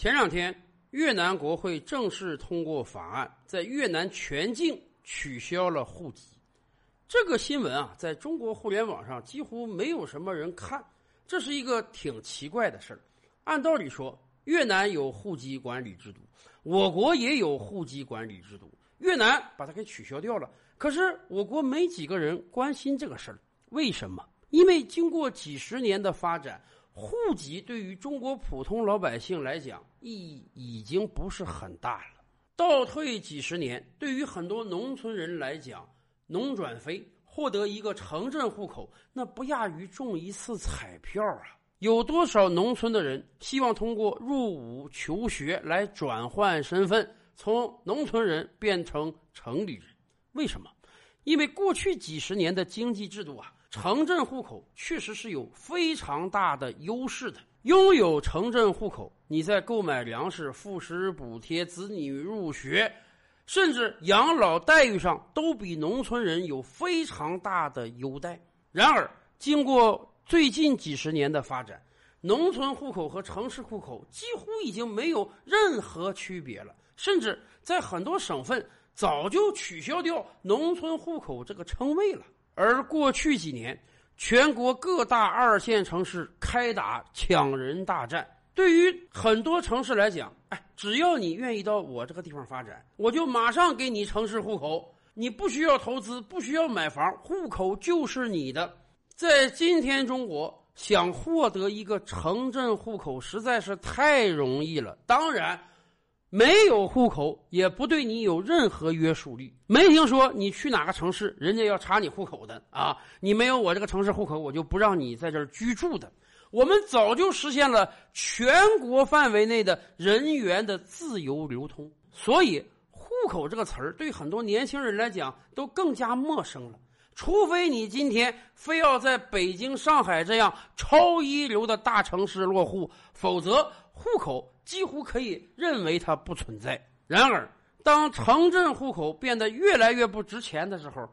前两天，越南国会正式通过法案，在越南全境取消了户籍。这个新闻啊，在中国互联网上几乎没有什么人看，这是一个挺奇怪的事儿。按道理说，越南有户籍管理制度，我国也有户籍管理制度，越南把它给取消掉了。可是我国没几个人关心这个事儿，为什么？因为经过几十年的发展。户籍对于中国普通老百姓来讲意义已经不是很大了。倒退几十年，对于很多农村人来讲，农转非获得一个城镇户口，那不亚于中一次彩票啊！有多少农村的人希望通过入伍求学来转换身份，从农村人变成城里人？为什么？因为过去几十年的经济制度啊。城镇户口确实是有非常大的优势的。拥有城镇户口，你在购买粮食、副食补贴、子女入学，甚至养老待遇上，都比农村人有非常大的优待。然而，经过最近几十年的发展，农村户口和城市户口几乎已经没有任何区别了，甚至在很多省份早就取消掉农村户口这个称谓了。而过去几年，全国各大二线城市开打抢人大战。对于很多城市来讲，哎，只要你愿意到我这个地方发展，我就马上给你城市户口。你不需要投资，不需要买房，户口就是你的。在今天中国，想获得一个城镇户口实在是太容易了。当然。没有户口也不对你有任何约束力。没听说你去哪个城市，人家要查你户口的啊？你没有我这个城市户口，我就不让你在这儿居住的。我们早就实现了全国范围内的人员的自由流通，所以“户口”这个词儿对很多年轻人来讲都更加陌生了。除非你今天非要在北京、上海这样超一流的大城市落户，否则户口。几乎可以认为它不存在。然而，当城镇户口变得越来越不值钱的时候，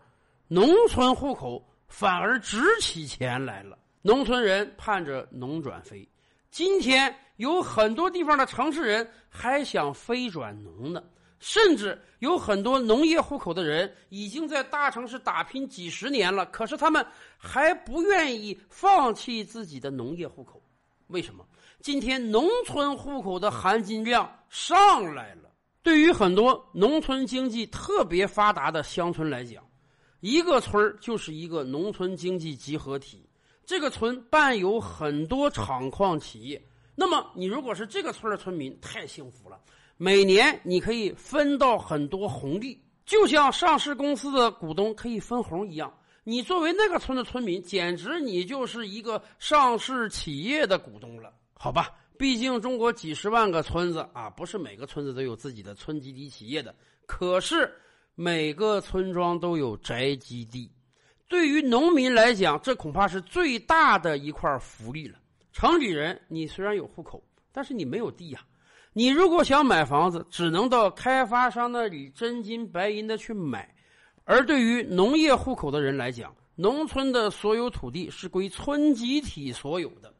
农村户口反而值起钱来了。农村人盼着农转非，今天有很多地方的城市人还想非转农呢。甚至有很多农业户口的人已经在大城市打拼几十年了，可是他们还不愿意放弃自己的农业户口。为什么？今天农村户口的含金量上来了。对于很多农村经济特别发达的乡村来讲，一个村就是一个农村经济集合体。这个村办有很多厂矿企业。那么，你如果是这个村的村民，太幸福了。每年你可以分到很多红利，就像上市公司的股东可以分红一样。你作为那个村的村民，简直你就是一个上市企业的股东了，好吧？毕竟中国几十万个村子啊，不是每个村子都有自己的村集体企业的。可是每个村庄都有宅基地，对于农民来讲，这恐怕是最大的一块福利了。城里人，你虽然有户口，但是你没有地呀。你如果想买房子，只能到开发商那里真金白银的去买。而对于农业户口的人来讲，农村的所有土地是归村集体所有的。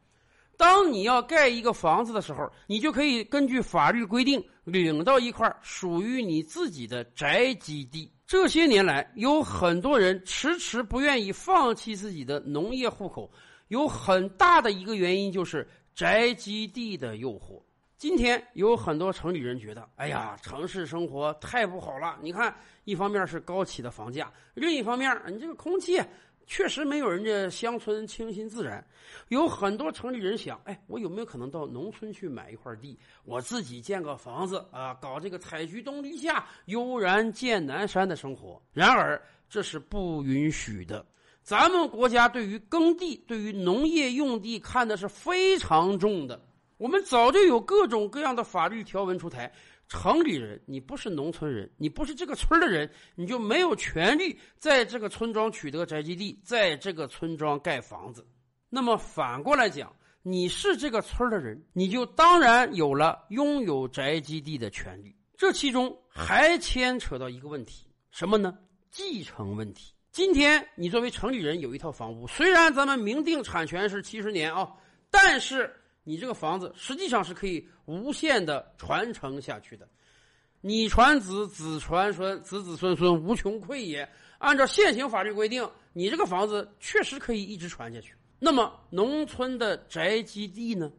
当你要盖一个房子的时候，你就可以根据法律规定领到一块属于你自己的宅基地。这些年来，有很多人迟迟不愿意放弃自己的农业户口，有很大的一个原因就是宅基地的诱惑。今天有很多城里人觉得，哎呀，城市生活太不好了。你看，一方面是高企的房价，另一方面，你这个空气确实没有人家乡村清新自然。有很多城里人想，哎，我有没有可能到农村去买一块地，我自己建个房子啊，搞这个采菊东篱下，悠然见南山的生活？然而，这是不允许的。咱们国家对于耕地、对于农业用地看的是非常重的。我们早就有各种各样的法律条文出台，城里人，你不是农村人，你不是这个村的人，你就没有权利在这个村庄取得宅基地，在这个村庄盖房子。那么反过来讲，你是这个村的人，你就当然有了拥有宅基地的权利。这其中还牵扯到一个问题，什么呢？继承问题。今天你作为城里人有一套房屋，虽然咱们明定产权是七十年啊，但是。你这个房子实际上是可以无限的传承下去的。你传子，子传孙，子子孙孙无穷匮也。按照现行法律规定，你这个房子确实可以一直传下去。那么，农村的宅基地呢？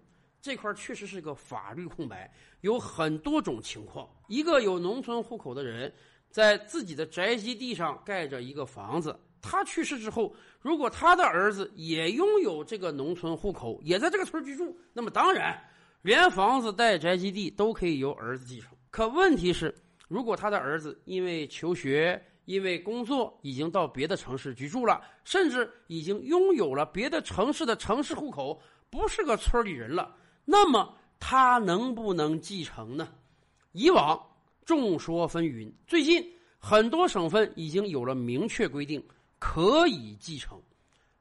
这块确实是个法律空白，有很多种情况。一个有农村户口的人，在自己的宅基地上盖着一个房子，他去世之后，如果他的儿子也拥有这个农村户口，也在这个村居住，那么当然，连房子带宅基地都可以由儿子继承。可问题是，如果他的儿子因为求学、因为工作已经到别的城市居住了，甚至已经拥有了别的城市的城市户口，不是个村里人了，那么他能不能继承呢？以往众说纷纭，最近很多省份已经有了明确规定，可以继承。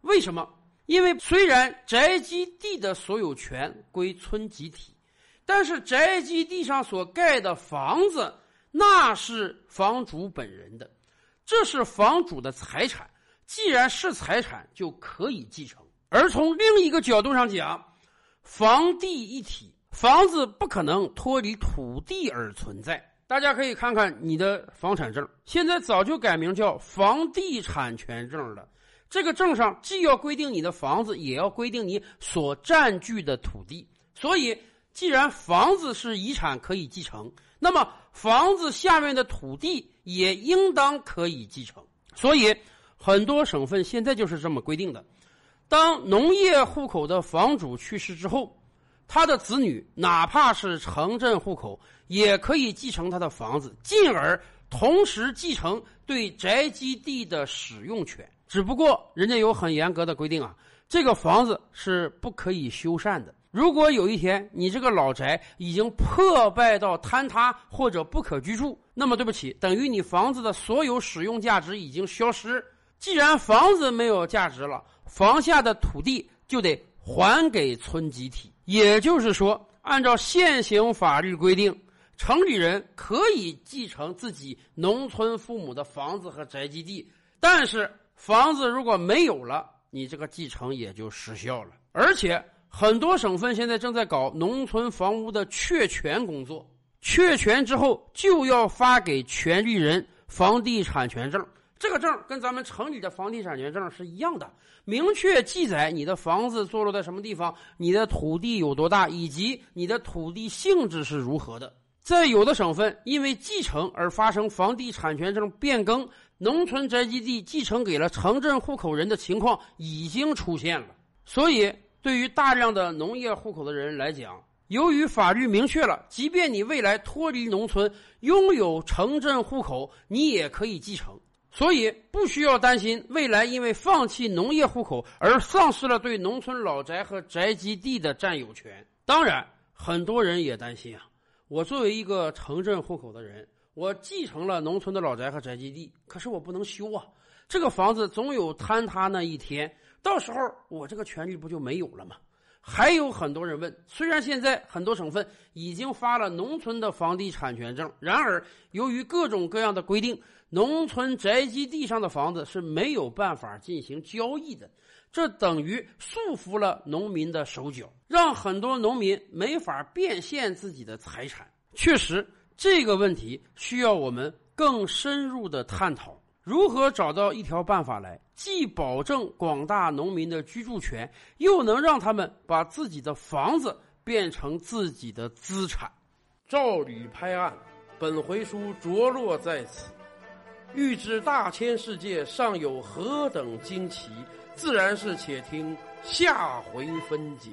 为什么？因为虽然宅基地的所有权归村集体。但是宅基地上所盖的房子，那是房主本人的，这是房主的财产。既然是财产，就可以继承。而从另一个角度上讲，房地一体，房子不可能脱离土地而存在。大家可以看看你的房产证，现在早就改名叫房地产权证了。这个证上既要规定你的房子，也要规定你所占据的土地。所以。既然房子是遗产可以继承，那么房子下面的土地也应当可以继承。所以，很多省份现在就是这么规定的：当农业户口的房主去世之后，他的子女哪怕是城镇户口，也可以继承他的房子，进而同时继承对宅基地的使用权。只不过，人家有很严格的规定啊，这个房子是不可以修缮的。如果有一天你这个老宅已经破败到坍塌或者不可居住，那么对不起，等于你房子的所有使用价值已经消失。既然房子没有价值了，房下的土地就得还给村集体。也就是说，按照现行法律规定，城里人可以继承自己农村父母的房子和宅基地，但是房子如果没有了，你这个继承也就失效了，而且。很多省份现在正在搞农村房屋的确权工作，确权之后就要发给权利人房地产权证。这个证跟咱们城里的房地产权证是一样的，明确记载你的房子坐落在什么地方，你的土地有多大，以及你的土地性质是如何的。在有的省份，因为继承而发生房地产权证变更，农村宅基地继承给了城镇户口人的情况已经出现了，所以。对于大量的农业户口的人来讲，由于法律明确了，即便你未来脱离农村，拥有城镇户口，你也可以继承，所以不需要担心未来因为放弃农业户口而丧失了对农村老宅和宅基地的占有权。当然，很多人也担心啊，我作为一个城镇户口的人，我继承了农村的老宅和宅基地，可是我不能修啊，这个房子总有坍塌那一天。到时候我这个权利不就没有了吗？还有很多人问，虽然现在很多省份已经发了农村的房地产权证，然而由于各种各样的规定，农村宅基地上的房子是没有办法进行交易的，这等于束缚了农民的手脚，让很多农民没法变现自己的财产。确实，这个问题需要我们更深入的探讨。如何找到一条办法来，既保证广大农民的居住权，又能让他们把自己的房子变成自己的资产？照吕拍案，本回书着落在此。欲知大千世界尚有何等惊奇，自然是且听下回分解。